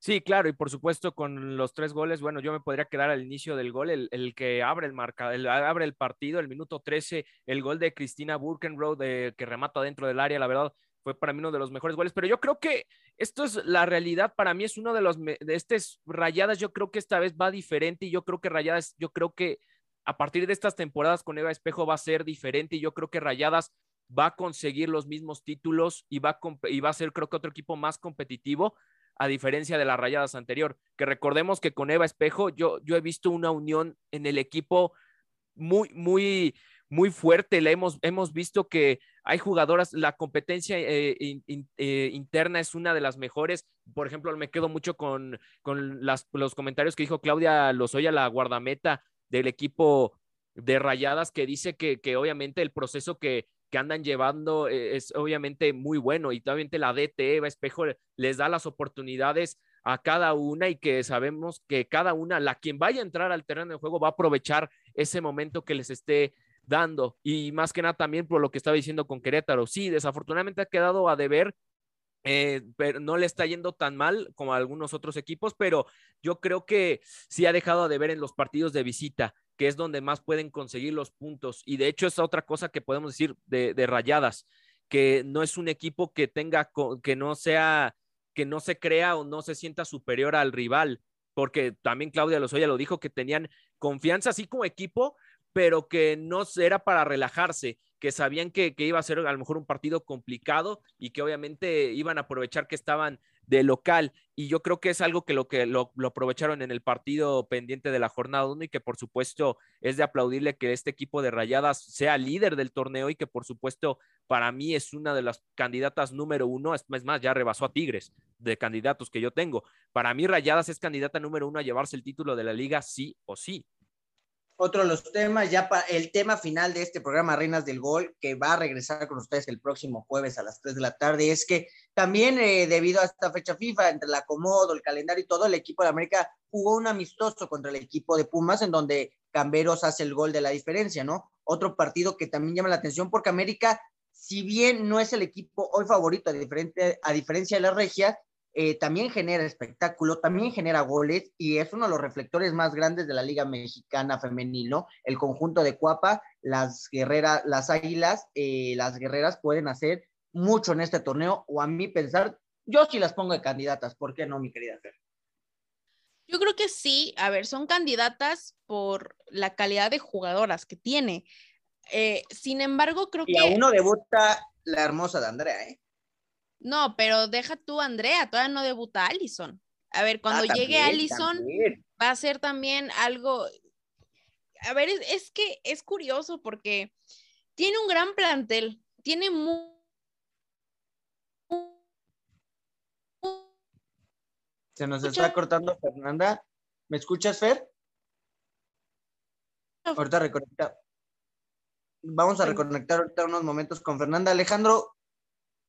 Sí, claro, y por supuesto con los tres goles, bueno, yo me podría quedar al inicio del gol, el, que abre el marca, el, abre el partido, el minuto 13, el gol de Cristina Burkenroad que remata dentro del área, la verdad, fue para mí uno de los mejores goles, pero yo creo que esto es la realidad, para mí es uno de los, de estas rayadas, yo creo que esta vez va diferente y yo creo que rayadas, yo creo que a partir de estas temporadas con Eva Espejo va a ser diferente y yo creo que rayadas va a conseguir los mismos títulos y va a, va a ser creo que otro equipo más competitivo a diferencia de las rayadas anterior, que recordemos que con Eva Espejo yo, yo he visto una unión en el equipo muy, muy, muy fuerte. Le hemos, hemos visto que hay jugadoras, la competencia eh, eh, interna es una de las mejores. Por ejemplo, me quedo mucho con, con los comentarios que dijo Claudia Lozoya, la guardameta del equipo de Rayadas, que dice que, que obviamente el proceso que, que andan llevando eh, es obviamente muy bueno y obviamente la DT, Eva Espejo, les da las oportunidades a cada una y que sabemos que cada una, la quien vaya a entrar al terreno de juego va a aprovechar ese momento que les esté dando y más que nada también por lo que estaba diciendo con Querétaro. Sí, desafortunadamente ha quedado a deber, eh, pero no le está yendo tan mal como algunos otros equipos, pero yo creo que sí ha dejado a deber en los partidos de visita que es donde más pueden conseguir los puntos. Y de hecho es otra cosa que podemos decir de, Rayadas, que no es un equipo que tenga, que no sea, que no se crea o no se sienta superior al rival, porque también Claudia Lozoya lo dijo, que tenían confianza así como equipo, pero que no era para relajarse, que sabían que, iba a ser a lo mejor un partido complicado y que obviamente iban a aprovechar que estaban de local. Y yo creo que es algo que lo que lo, aprovecharon en el partido pendiente de la jornada 1 y que por supuesto es de aplaudirle que este equipo de Rayadas sea líder del torneo y que por supuesto para mí es una de las candidatas número uno, es más, ya rebasó a Tigres de candidatos que yo tengo. Para mí Rayadas es candidata número uno a llevarse el título de la liga sí o sí otro de los temas, ya para el tema final de este programa Reinas del Gol, que va a regresar con ustedes el próximo jueves a las 3 de la tarde, es que también eh, debido a esta fecha FIFA, entre el acomodo, el calendario y todo, el equipo de América jugó un amistoso contra el equipo de Pumas, en donde Camberos hace el gol de la diferencia, ¿no? Otro partido que también llama la atención porque América, si bien no es el equipo hoy favorito, a, diferente, a diferencia de la Regia, eh, también genera espectáculo, también genera goles y es uno de los reflectores más grandes de la Liga Mexicana Femenil, ¿no? El conjunto de Cuapa, las guerreras, las águilas, eh, las guerreras pueden hacer mucho en este torneo, o a mí pensar, yo sí las pongo de candidatas, ¿por qué no, mi querida Fer? Yo creo que sí, a ver, son candidatas por la calidad de jugadoras que tiene. Eh, sin embargo, creo que. Y a uno debuta la hermosa de Andrea, ¿eh? No, pero deja tú, Andrea, todavía no debuta Allison. A ver, cuando ah, llegue Allison, va a ser también algo. A ver, es, que es curioso porque tiene un gran plantel, tiene muy. Se nos está cortando Fernanda. ¿Me escuchas, Fer? Ahorita reconectar. Vamos a reconectar ahorita unos momentos con Fernanda. Alejandro,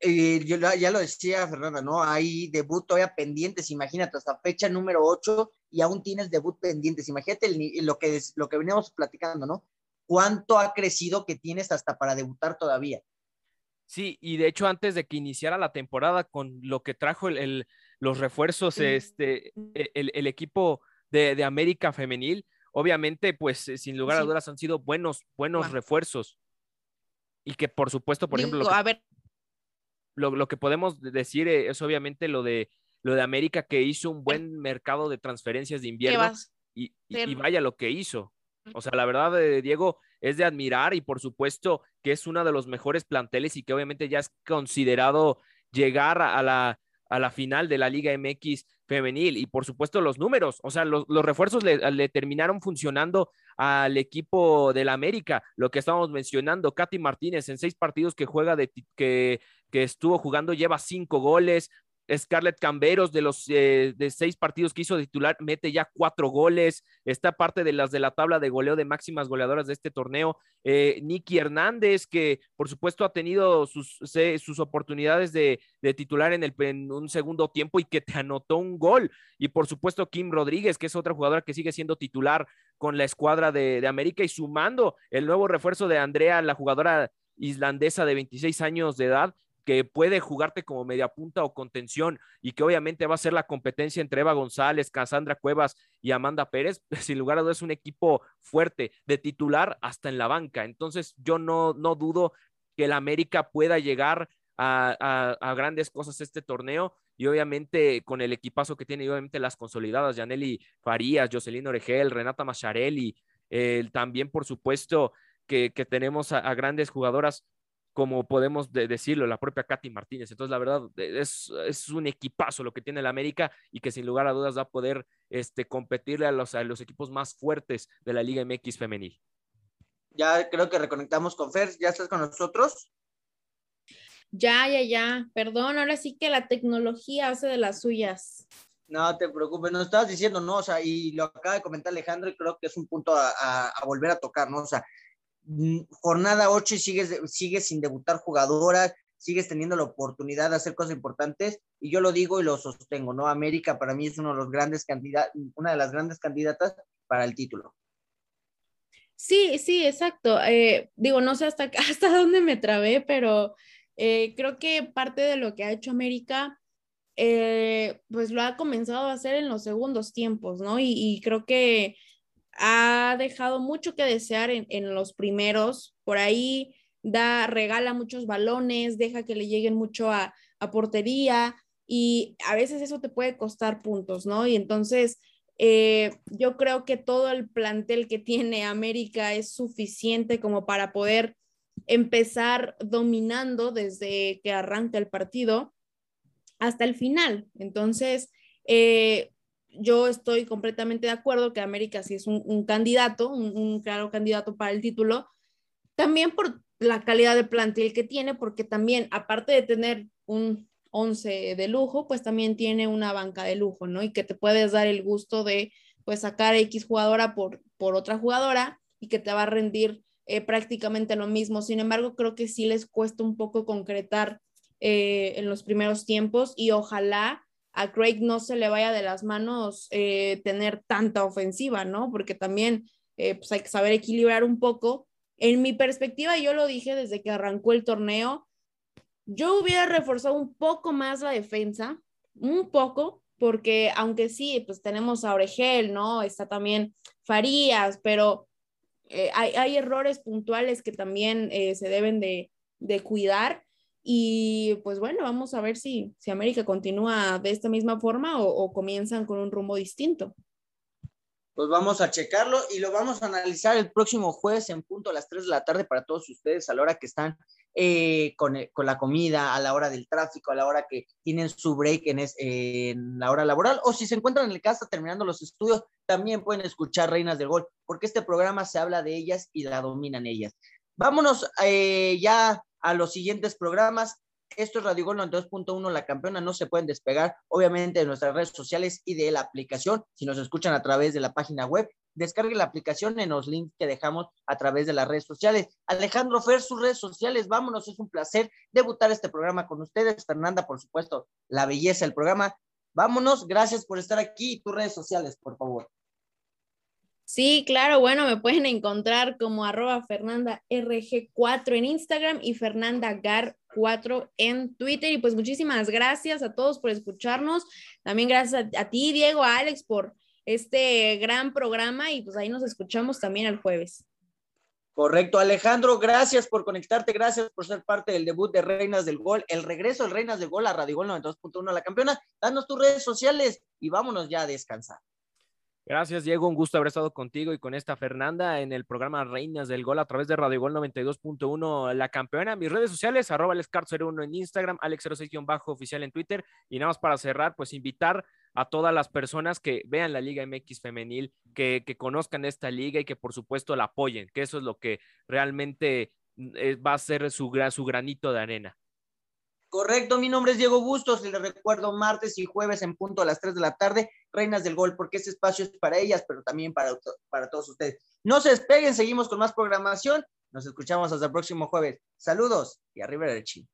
eh, yo ya lo decía Fernanda, ¿no? Hay debut todavía pendientes, imagínate, hasta fecha número 8 y aún tienes debut pendientes. Imagínate lo, que, lo que veníamos platicando, ¿no? ¿Cuánto ha crecido que tienes hasta para debutar todavía? Sí, y de hecho antes de que iniciara la temporada con lo que trajo el, los refuerzos, este, e, el, equipo de, América Femenil, obviamente, pues eh, sin lugar a dudas han sido buenos, buenos refuerzos. Y que por supuesto, por ejemplo... A ver, lo, que podemos decir eh, es obviamente lo de, lo de América que hizo un buen mercado de transferencias de invierno y, vaya lo que hizo. O sea, la verdad, de Diego, es de admirar y por supuesto que es uno de los mejores planteles y que obviamente ya es considerado llegar a la, a la final de la Liga MX femenil y por supuesto los números, o sea, los, refuerzos le, terminaron funcionando al equipo del América, lo que estábamos mencionando, Katy Martínez en seis partidos que juega de que, que estuvo jugando lleva cinco goles, Scarlett Camberos, de los eh, de seis partidos que hizo titular, mete ya cuatro goles. Está parte de las de la tabla de goleo de máximas goleadoras de este torneo. Eh, Nicky Hernández, que por supuesto ha tenido sus, sus oportunidades de, titular en, el, en un segundo tiempo y que te anotó un gol. Y por supuesto, Kim Rodríguez, que es otra jugadora que sigue siendo titular con la escuadra de, de América y sumando el nuevo refuerzo de Andrea, la jugadora islandesa de 26 años de edad, que puede jugarte como media punta o contención y que obviamente va a ser la competencia entre Eva González, Cassandra Cuevas y Amanda Pérez, [LAUGHS] sin lugar a dudas es un equipo fuerte de titular hasta en la banca. Entonces yo no, no dudo que el América pueda llegar a, grandes cosas este torneo y obviamente con el equipazo que tiene obviamente las consolidadas, Janely Farías, Jocelyn Oregel, Renata Macharelli, también por supuesto que, tenemos a, grandes jugadoras como podemos decirlo, la propia Katy Martínez. Entonces, la verdad, es, es, un equipazo lo que tiene el América y que sin lugar a dudas va a poder este, competirle a los, a los equipos más fuertes de la Liga MX femenil. Ya creo que reconectamos con Fer. ¿Ya estás con nosotros? Ya, ya, ya. Perdón, ahora sí que la tecnología hace de las suyas. No te preocupes, nos estabas diciendo, ¿no? O sea, y lo acaba de comentar Alejandro y creo que es un punto a, a, volver a tocar, ¿no? O sea, jornada 8 y sigues, sigues sin debutar jugadoras, sigues teniendo la oportunidad de hacer cosas importantes y yo lo digo y lo sostengo, ¿no? América para mí es uno de los grandes una de las grandes candidatas para el título. Sí, sí, exacto. Eh, digo, no sé hasta, [LAUGHS] hasta dónde me trabé, pero eh, creo que parte de lo que ha hecho América, eh, pues lo ha comenzado a hacer en los segundos tiempos, ¿no? Y, creo que ha dejado mucho que desear en, en, los primeros. Por ahí da, regala muchos balones, deja que le lleguen mucho a, a portería y a veces eso te puede costar puntos, ¿no? Y entonces eh, yo creo que todo el plantel que tiene América es suficiente como para poder empezar dominando desde que arranca el partido hasta el final. Entonces, eh, yo estoy completamente de acuerdo que América sí es un, candidato, un, claro candidato para el título, también por la calidad de plantel que tiene, porque también, aparte de tener un 11 de lujo, pues también tiene una banca de lujo, ¿no? Y que te puedes dar el gusto de, pues, sacar X jugadora por, por otra jugadora y que te va a rendir eh, prácticamente lo mismo. Sin embargo, creo que sí les cuesta un poco concretar eh, en los primeros tiempos y ojalá a Craig no se le vaya de las manos eh, tener tanta ofensiva, ¿no? Porque también pues hay que saber equilibrar un poco. En mi perspectiva, yo lo dije desde que arrancó el torneo, yo hubiera reforzado un poco más la defensa, un poco, porque aunque sí, pues tenemos a Oregel, ¿no? Está también Farías, pero eh, hay, errores puntuales que también eh, se deben de, cuidar. Y pues bueno, vamos a ver si, si América continúa de esta misma forma o, comienzan con un rumbo distinto pues vamos a checarlo y lo vamos a analizar el próximo jueves en punto a las 3 de la tarde para todos ustedes a la hora que están eh, con, la comida, a la hora del tráfico, a la hora que tienen su break en, en la hora laboral, o si se encuentran en el casa terminando los estudios, también pueden escuchar Reinas del Gol, porque este programa se habla de ellas y la dominan ellas. Vámonos eh, ya a los siguientes programas. Esto es Radio Gol 92.1, la campeona, no se pueden despegar, obviamente, de nuestras redes sociales y de la aplicación. Si nos escuchan a través de la página web, descargue la aplicación en los links que dejamos a través de las redes sociales. Alejandro Fer, sus redes sociales, vámonos, es un placer debutar este programa con ustedes. Fernanda, por supuesto, la belleza del programa. Vámonos, gracias por estar aquí. Tus redes sociales, por favor. Sí, claro, bueno, me pueden encontrar como arroba Fernanda RG4 en Instagram y Fernanda Gar4 en Twitter. Y pues muchísimas gracias a todos por escucharnos. También gracias a, a ti, Diego, a Alex, por este gran programa y pues ahí nos escuchamos también el jueves. Correcto, Alejandro, gracias por conectarte, gracias por ser parte del debut de Reinas del Gol, el regreso de Reinas del Gol a Radio Gol 92.1, la campeona. Danos tus redes sociales y vámonos ya a descansar. Gracias, Diego. Un gusto haber estado contigo y con esta Fernanda en el programa Reinas del Gol a través de Radio Gol 92.1, la campeona. Mis redes sociales, arroba alexcart01 en Instagram, alex06-oficial en Twitter. Y nada más para cerrar, pues invitar a todas las personas que vean la Liga MX femenil, que, conozcan esta liga y que por supuesto la apoyen, que eso es lo que realmente eh, va a ser su, su granito de arena. Correcto, mi nombre es Diego Bustos les recuerdo martes y jueves en punto a las 3 de la tarde, Reinas del Gol, porque este espacio es para ellas, pero también para, para todos ustedes. No se despeguen, seguimos con más programación. Nos escuchamos hasta el próximo jueves. Saludos y arriba el.